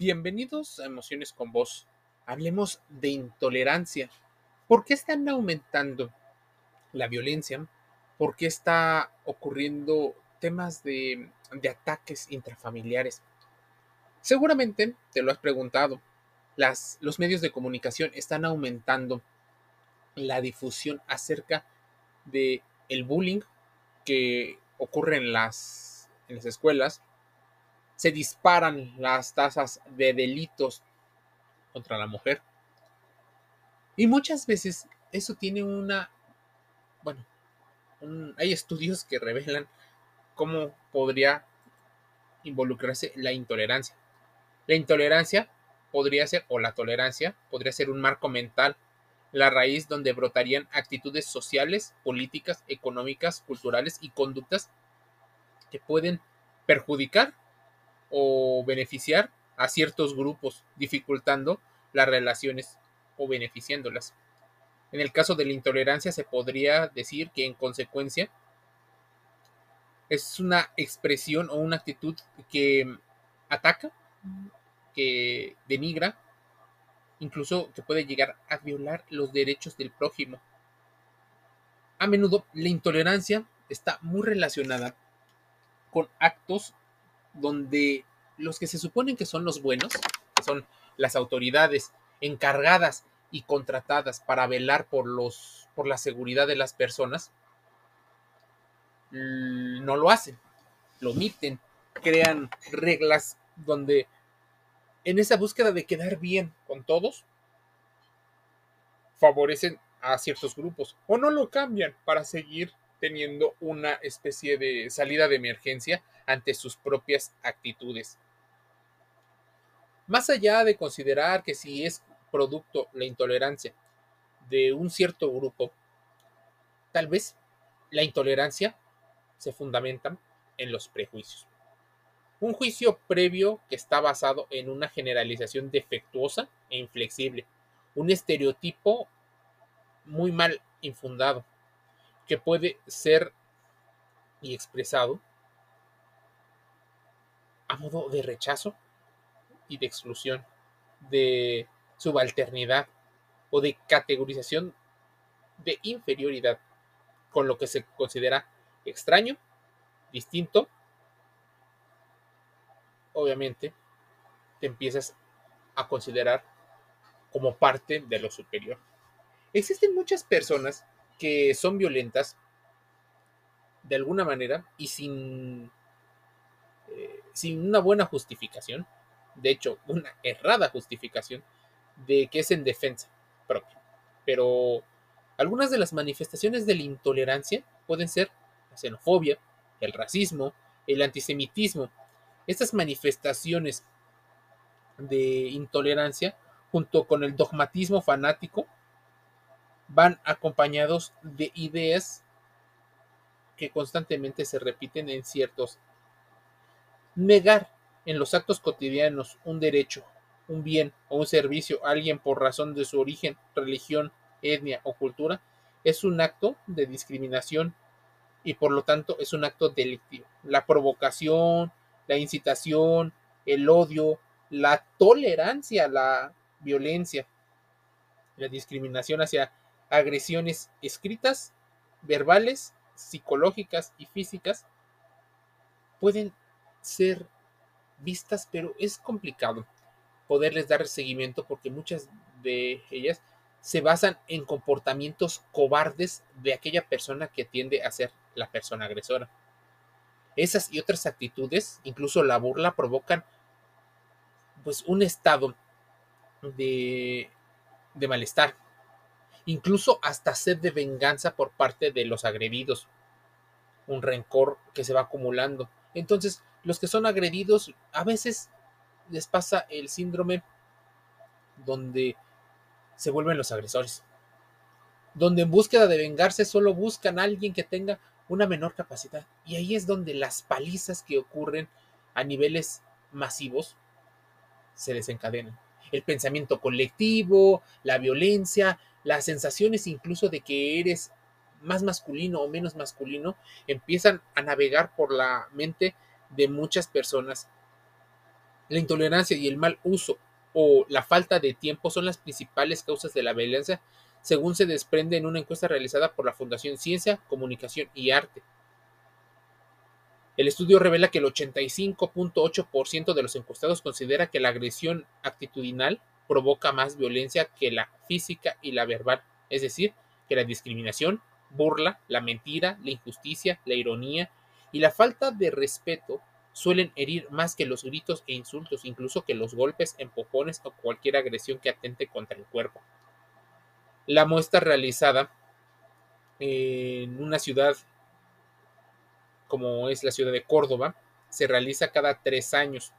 Bienvenidos a Emociones con Vos. Hablemos de intolerancia. ¿Por qué están aumentando la violencia? ¿Por qué está ocurriendo temas de, ataques intrafamiliares? Seguramente te lo has preguntado. Los medios de comunicación están aumentando la difusión acerca de el bullying que ocurre en las escuelas, se disparan las tasas de delitos contra la mujer. Y muchas veces eso tiene una, bueno, hay estudios que revelan cómo podría involucrarse la intolerancia. La intolerancia podría ser, o la tolerancia, podría ser un marco mental, la raíz donde brotarían actitudes sociales, políticas, económicas, culturales y conductas que pueden perjudicar o beneficiar a ciertos grupos, dificultando las relaciones o beneficiándolas. En el caso de la intolerancia se podría decir que en consecuencia es una expresión o una actitud que ataca, que denigra, incluso que puede llegar a violar los derechos del prójimo. A menudo la intolerancia está muy relacionada con actos donde los que se suponen que son los buenos, que son las autoridades encargadas y contratadas para velar por los por la seguridad de las personas, no lo hacen, lo omiten, crean reglas donde en esa búsqueda de quedar bien con todos, favorecen a ciertos grupos o no lo cambian para seguir teniendo una especie de salida de emergencia ante sus propias actitudes. Más allá de considerar que si es producto la intolerancia de un cierto grupo, tal vez la intolerancia se fundamenta en los prejuicios. Un juicio previo que está basado en una generalización defectuosa e inflexible, un estereotipo muy mal infundado, que puede ser y expresado a modo de rechazo y de exclusión, de subalternidad o de categorización de inferioridad, con lo que se considera extraño, distinto, obviamente te empiezas a considerar como parte de lo superior. Existen muchas personas que son violentas de alguna manera y sin, eh, sin una buena justificación, de hecho, una errada justificación de que es en defensa propia. Pero algunas de las manifestaciones de la intolerancia pueden ser la xenofobia, el racismo, el antisemitismo. Estas manifestaciones de intolerancia, junto con el dogmatismo fanático, van acompañados de ideas que constantemente se repiten en ciertos. Negar en los actos cotidianos un derecho, un bien o un servicio a alguien por razón de su origen, religión, etnia o cultura es un acto de discriminación y por lo tanto es un acto delictivo. La provocación, la incitación, el odio, la tolerancia, la violencia, la discriminación hacia agresiones escritas, verbales, psicológicas y físicas pueden ser vistas, pero es complicado poderles dar seguimiento porque muchas de ellas se basan en comportamientos cobardes de aquella persona que tiende a ser la persona agresora. Esas y otras actitudes, incluso la burla, provocan pues un estado de, de malestar, incluso hasta sed de venganza por parte de los agredidos, un rencor que se va acumulando. Entonces, los que son agredidos a veces les pasa el síndrome donde se vuelven los agresores, donde en búsqueda de vengarse solo buscan a alguien que tenga una menor capacidad. Y ahí es donde las palizas que ocurren a niveles masivos se desencadenan. El pensamiento colectivo, la violencia, las sensaciones incluso de que eres más masculino o menos masculino empiezan a navegar por la mente de muchas personas La intolerancia y el mal uso o la falta de tiempo son las principales causas de la violencia, según se desprende en una encuesta realizada por la Fundación Ciencia, Comunicación y Arte. El estudio revela que el 85.8% de los encuestados considera que la agresión actitudinal provoca más violencia que la física y la verbal, es decir, que la discriminación, burla, la mentira, la injusticia, la ironía y la falta de respeto suelen herir más que los gritos e insultos, incluso que los golpes, empujones o cualquier agresión que atente contra el cuerpo. La muestra realizada en una ciudad como es la ciudad de Córdoba se realiza cada tres años.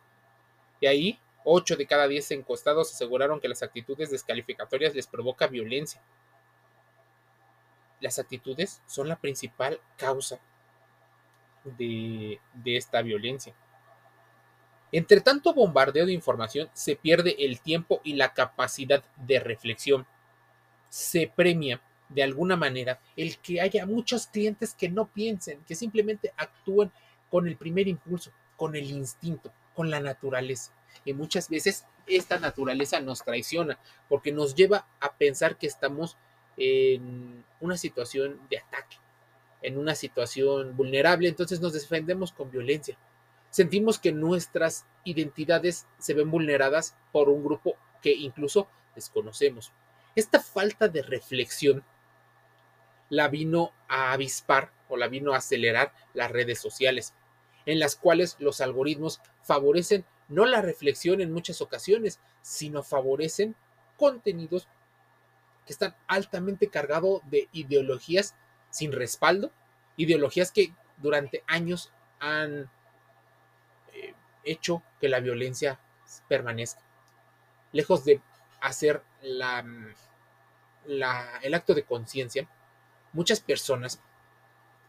Y ahí, ocho de cada diez encostados aseguraron que las actitudes descalificatorias les provoca violencia. Las actitudes son la principal causa de, esta violencia. Entre tanto bombardeo de información, se pierde el tiempo y la capacidad de reflexión. Se premia de alguna manera el que haya muchos clientes que no piensen, que simplemente actúen con el primer impulso, con el instinto, con la naturaleza. Y muchas veces esta naturaleza nos traiciona porque nos lleva a pensar que estamos en una situación de ataque, en una situación vulnerable, entonces nos defendemos con violencia. Sentimos que nuestras identidades se ven vulneradas por un grupo que incluso desconocemos. Esta falta de reflexión la vino a avispar o la vino a acelerar las redes sociales, en las cuales los algoritmos favorecen no la reflexión en muchas ocasiones, sino favorecen contenidos que están altamente cargados de ideologías sin respaldo, ideologías que durante años han eh, hecho que la violencia permanezca. Lejos de hacer la, el acto de conciencia, muchas personas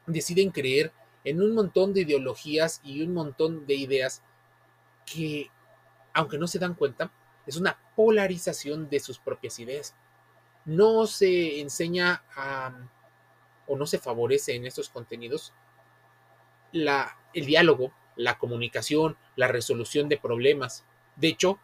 deciden creer en un montón de ideologías y un montón de ideas que, aunque no se dan cuenta, es una polarización de sus propias ideas. No se enseña o no se favorece en estos contenidos la, el diálogo, la comunicación, la resolución de problemas. De hecho,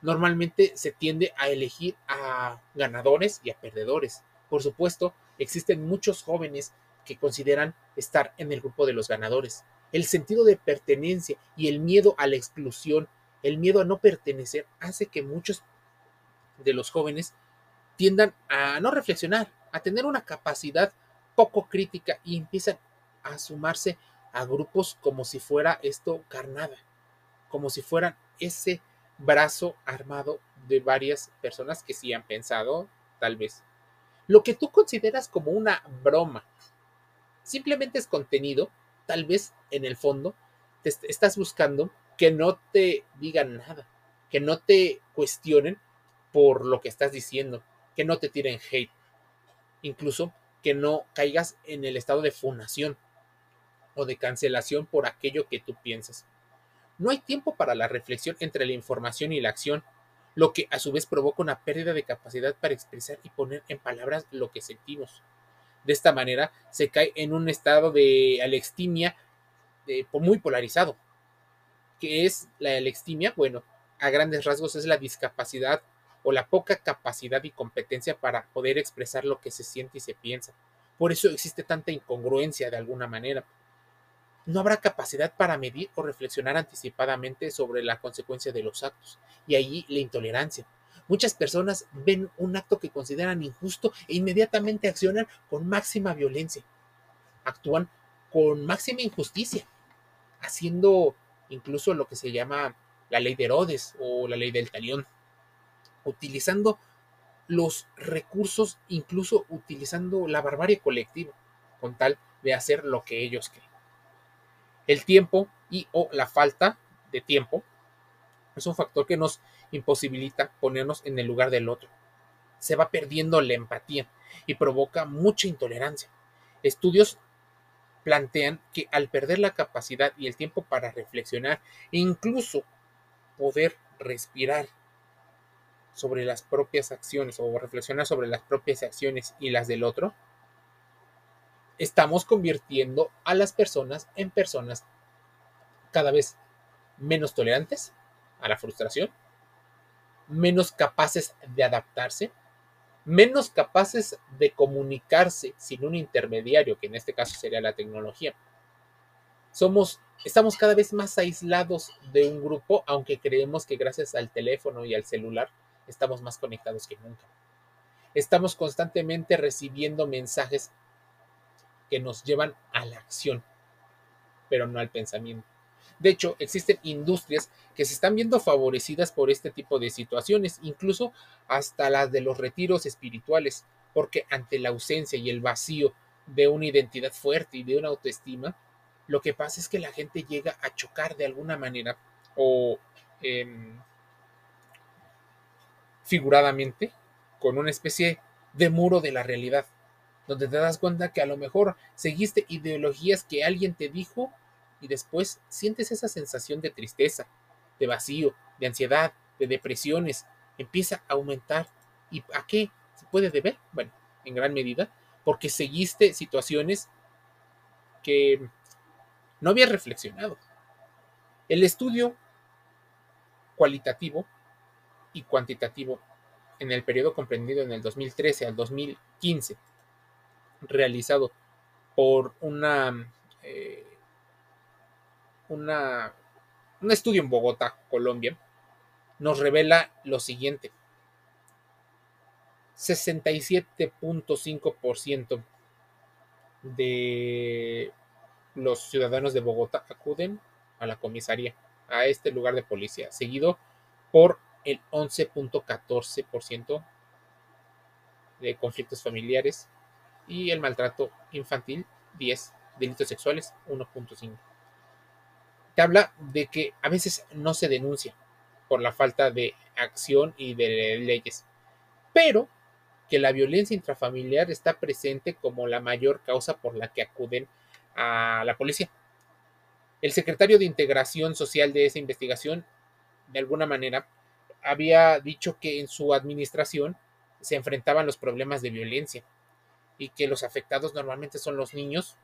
normalmente se tiende a elegir a ganadores y a perdedores. Por supuesto, existen muchos jóvenes que consideran estar en el grupo de los ganadores. El sentido de pertenencia y el miedo a la exclusión, el miedo a no pertenecer, hace que muchos de los jóvenes tiendan a no reflexionar, a tener una capacidad poco crítica y empiezan a sumarse a grupos como si fuera esto carnada, como si fueran ese brazo armado de varias personas que sí han pensado, tal vez. Lo que tú consideras como una broma, simplemente es contenido, tal vez en el fondo te estás buscando que no te digan nada, que no te cuestionen por lo que estás diciendo, que no te tiren hate. Incluso que no caigas en el estado de funación o de cancelación por aquello que tú piensas. No hay tiempo para la reflexión entre la información y la acción, lo que a su vez provoca una pérdida de capacidad para expresar y poner en palabras lo que sentimos. De esta manera se cae en un estado de alextimia muy polarizado. ¿Qué es la alextimia? Bueno, a grandes rasgos es la discapacidad o la poca capacidad y competencia para poder expresar lo que se siente y se piensa. Por eso existe tanta incongruencia de alguna manera. No habrá capacidad para medir o reflexionar anticipadamente sobre la consecuencia de los actos, y ahí la intolerancia. Muchas personas ven un acto que consideran injusto e inmediatamente accionan con máxima violencia. Actúan con máxima injusticia, haciendo incluso lo que se llama la ley de Herodes o la ley del talión utilizando los recursos, incluso utilizando la barbarie colectiva, con tal de hacer lo que ellos creen. El tiempo y o la falta de tiempo es un factor que nos imposibilita ponernos en el lugar del otro. Se va perdiendo la empatía y provoca mucha intolerancia. Estudios plantean que al perder la capacidad y el tiempo para reflexionar e incluso poder respirar sobre las propias acciones o reflexionar sobre las propias acciones y las del otro, estamos convirtiendo a las personas en personas cada vez menos tolerantes, a la frustración, menos capaces de adaptarse, menos capaces de comunicarse sin un intermediario, que en este caso sería la tecnología. Somos, estamos cada vez más aislados de un grupo, aunque creemos que gracias al teléfono y al celular estamos más conectados que nunca. Estamos constantemente recibiendo mensajes que nos llevan a la acción, pero no al pensamiento. De hecho, existen industrias que se están viendo favorecidas por este tipo de situaciones, incluso hasta las de los retiros espirituales, porque ante la ausencia y el vacío de una identidad fuerte y de una autoestima, lo que pasa es que la gente llega a chocar de alguna manera o em, figuradamente con una especie de muro de la realidad, donde te das cuenta que a lo mejor seguiste ideologías que alguien te dijo y después sientes esa sensación de tristeza, de vacío, de ansiedad, de depresiones, empieza a aumentar. ¿Y a qué se puede deber? Bueno, en gran medida, porque seguiste situaciones que no habías reflexionado. El estudio cualitativo y cuantitativo en el periodo comprendido en el 2013 al 2015, realizado por una eh, un estudio en Bogotá, Colombia, nos revela lo siguiente. 67.5% de los ciudadanos de Bogotá acuden a la comisaría, a este lugar de policía, seguido por el 11.14% de conflictos familiares y el maltrato infantil 10, delitos sexuales 1.5 te habla de que a veces no se denuncia por la falta de acción y de leyes, pero que la violencia intrafamiliar está presente como la mayor causa por la que acuden a la policía. El secretario de Integración Social de esa investigación, de alguna manera, había dicho que en su administración se enfrentaban los problemas de violencia y que los afectados normalmente son los niños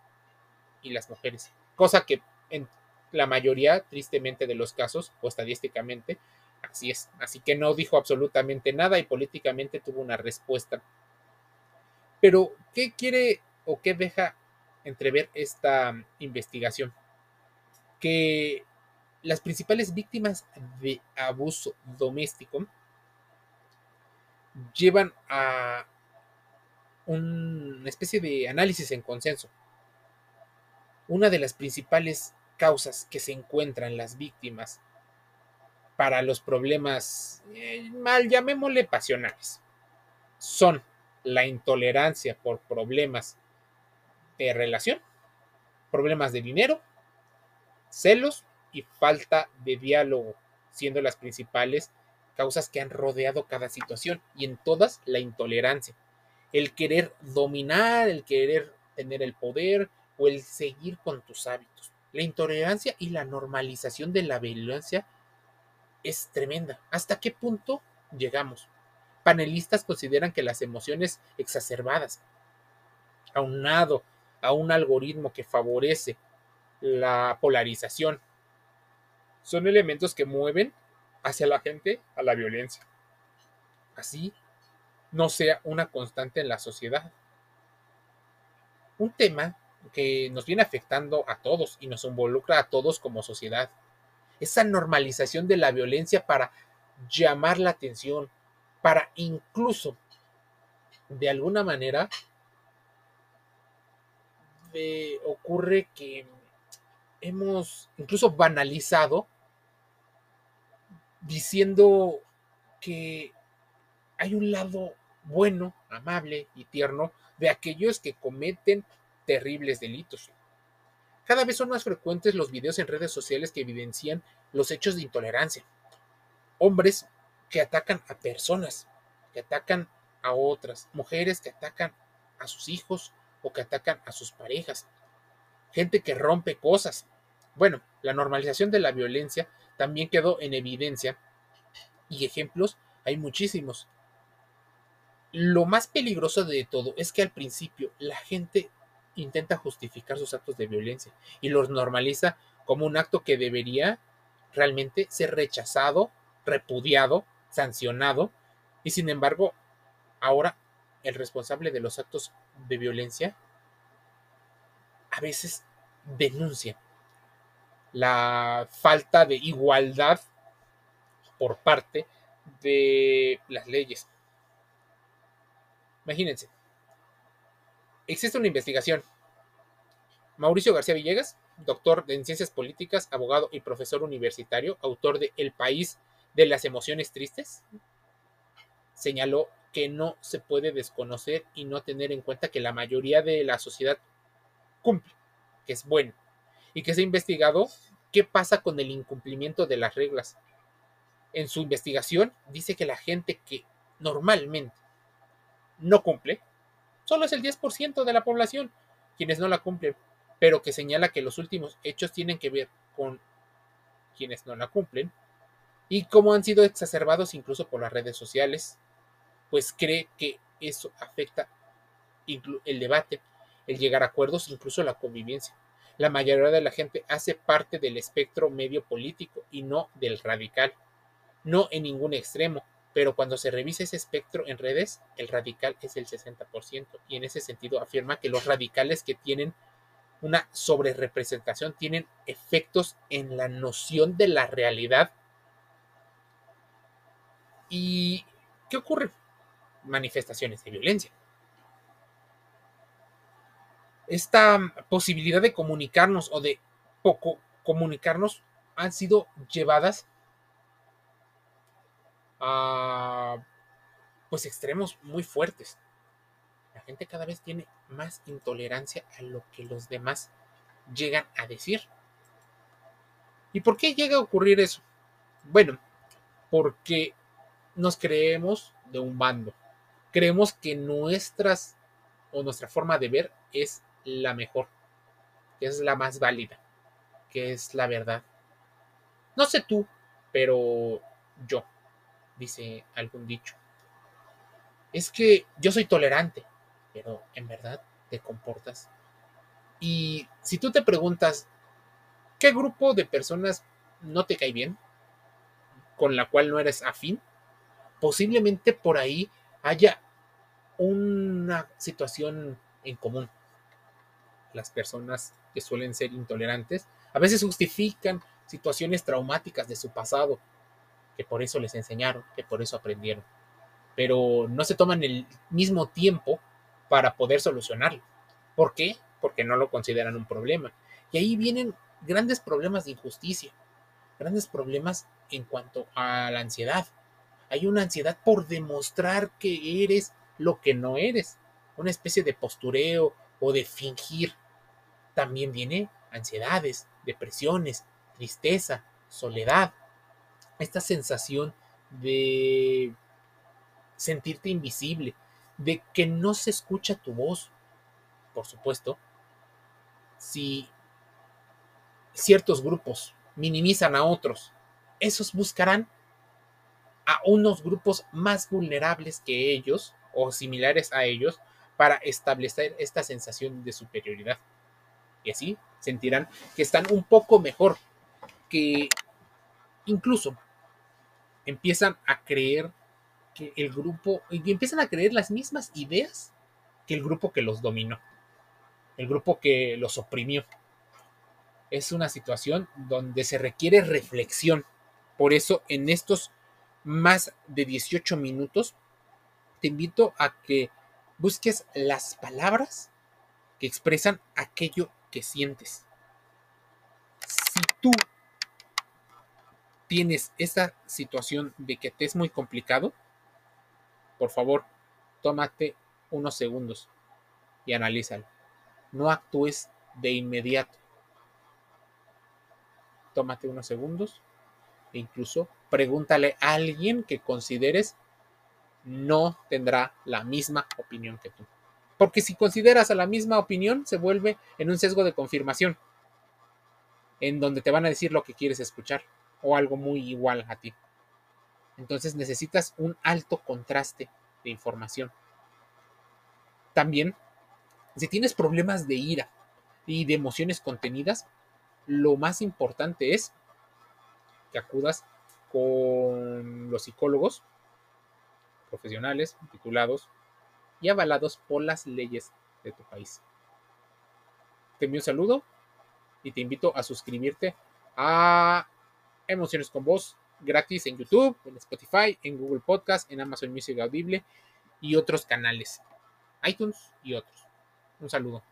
y las mujeres, cosa que en la mayoría, tristemente, de los casos, o estadísticamente, así es. Así que no dijo absolutamente nada y políticamente tuvo una respuesta. Pero, ¿qué quiere o qué deja entrever esta investigación? Que las principales víctimas de abuso doméstico llevan a una especie de análisis en consenso. Una de las principales causas que se encuentran las víctimas para los problemas, eh, mal llamémosle pasionales, son la intolerancia por problemas de relación, problemas de dinero, celos y falta de diálogo, siendo las principales causas que han rodeado cada situación y en todas la intolerancia, el querer dominar, el querer tener el poder o el seguir con tus hábitos. La intolerancia y la normalización de la violencia es tremenda. ¿Hasta qué punto llegamos? Panelistas consideran que las emociones exacerbadas, aunado a un algoritmo que favorece la polarización, son elementos que mueven hacia la gente a la violencia. Así no sea una constante en la sociedad. Un tema que nos viene afectando a todos y nos involucra a todos como sociedad. Esa normalización de la violencia para llamar la atención, para incluso, de alguna manera, ocurre que hemos incluso banalizado diciendo que hay un lado bueno, amable y tierno de aquellos que cometen terribles delitos. Cada vez son más frecuentes los videos en redes sociales que evidencian los hechos de intolerancia. Hombres que atacan a personas, que atacan a otras, mujeres que atacan a sus hijos o que atacan a sus parejas, gente que rompe cosas. Bueno, la normalización de la violencia también quedó en evidencia y ejemplos hay muchísimos. Lo más peligroso de todo es que al principio la gente intenta justificar sus actos de violencia y los normaliza como un acto que debería realmente ser rechazado, repudiado, sancionado, y sin embargo, ahora el responsable de los actos de violencia a veces denuncia la falta de igualdad por parte de las leyes. Imagínense, existe una investigación. Mauricio García Villegas, doctor en ciencias políticas, abogado y profesor universitario, autor de El país de las emociones tristes, señaló que no se puede desconocer y no tener en cuenta que la mayoría de la sociedad cumple, que es bueno, y que se ha investigado qué pasa con el incumplimiento de las reglas. En su investigación dice que la gente que normalmente no cumple, solo es el 10% de la población quienes no la cumplen, pero que señala que los últimos hechos tienen que ver con quienes no la cumplen y cómo han sido exacerbados incluso por las redes sociales, pues cree que eso afecta el debate, el llegar a acuerdos, incluso la convivencia. La mayoría de la gente hace parte del espectro medio político y no del radical, no en ningún extremo, pero cuando se revisa ese espectro en redes, el radical es el 60%, y en ese sentido afirma que los radicales que tienen una sobrerepresentación tienen efectos en la noción de la realidad. ¿Y qué ocurre? Manifestaciones de violencia. Esta posibilidad de comunicarnos o de poco comunicarnos han sido llevadas pues extremos muy fuertes. La gente cada vez tiene más intolerancia a lo que los demás llegan a decir. ¿Y por qué llega a ocurrir eso? Bueno, porque nos creemos de un bando. Creemos que nuestras o nuestra forma de ver es la mejor, que es la más válida, que es la verdad. No sé tú, pero yo dice algún dicho. Es que yo soy tolerante, pero en verdad te comportas. Y si tú te preguntas, ¿qué grupo de personas no te cae bien? Con la cual no eres afín. Posiblemente por ahí haya una situación en común. Las personas que suelen ser intolerantes a veces justifican situaciones traumáticas de su pasado que por eso les enseñaron, que por eso aprendieron. Pero no se toman el mismo tiempo para poder solucionarlo. ¿Por qué? Porque no lo consideran un problema. Y ahí vienen grandes problemas de injusticia, grandes problemas en cuanto a la ansiedad. Hay una ansiedad por demostrar que eres lo que no eres, una especie de postureo o de fingir. También viene ansiedades, depresiones, tristeza, soledad, esta sensación de sentirte invisible, de que no se escucha tu voz. Por supuesto, si ciertos grupos minimizan a otros, esos buscarán a unos grupos más vulnerables que ellos o similares a ellos para establecer esta sensación de superioridad. Y así sentirán que están un poco mejor, que incluso empiezan a creer que el grupo, y empiezan a creer las mismas ideas que el grupo que los dominó, el grupo que los oprimió. Es una situación donde se requiere reflexión. Por eso en estos más de 18 minutos te invito a que busques las palabras que expresan aquello que sientes. Si tú tienes esa situación de que te es muy complicado, por favor, tómate unos segundos y analízalo. No actúes de inmediato. Tómate unos segundos e incluso pregúntale a alguien que consideres no tendrá la misma opinión que tú. Porque si consideras a la misma opinión, se vuelve en un sesgo de confirmación, en donde te van a decir lo que quieres escuchar o algo muy igual a ti. Entonces necesitas un alto contraste de información. También, si tienes problemas de ira y de emociones contenidas, lo más importante es que acudas con los psicólogos profesionales, titulados y avalados por las leyes de tu país. Te envío un saludo y te invito a suscribirte a Emociones con Voz gratis en YouTube, en Spotify, en Google Podcast, en Amazon Music Audible y otros canales, iTunes y otros. Un saludo.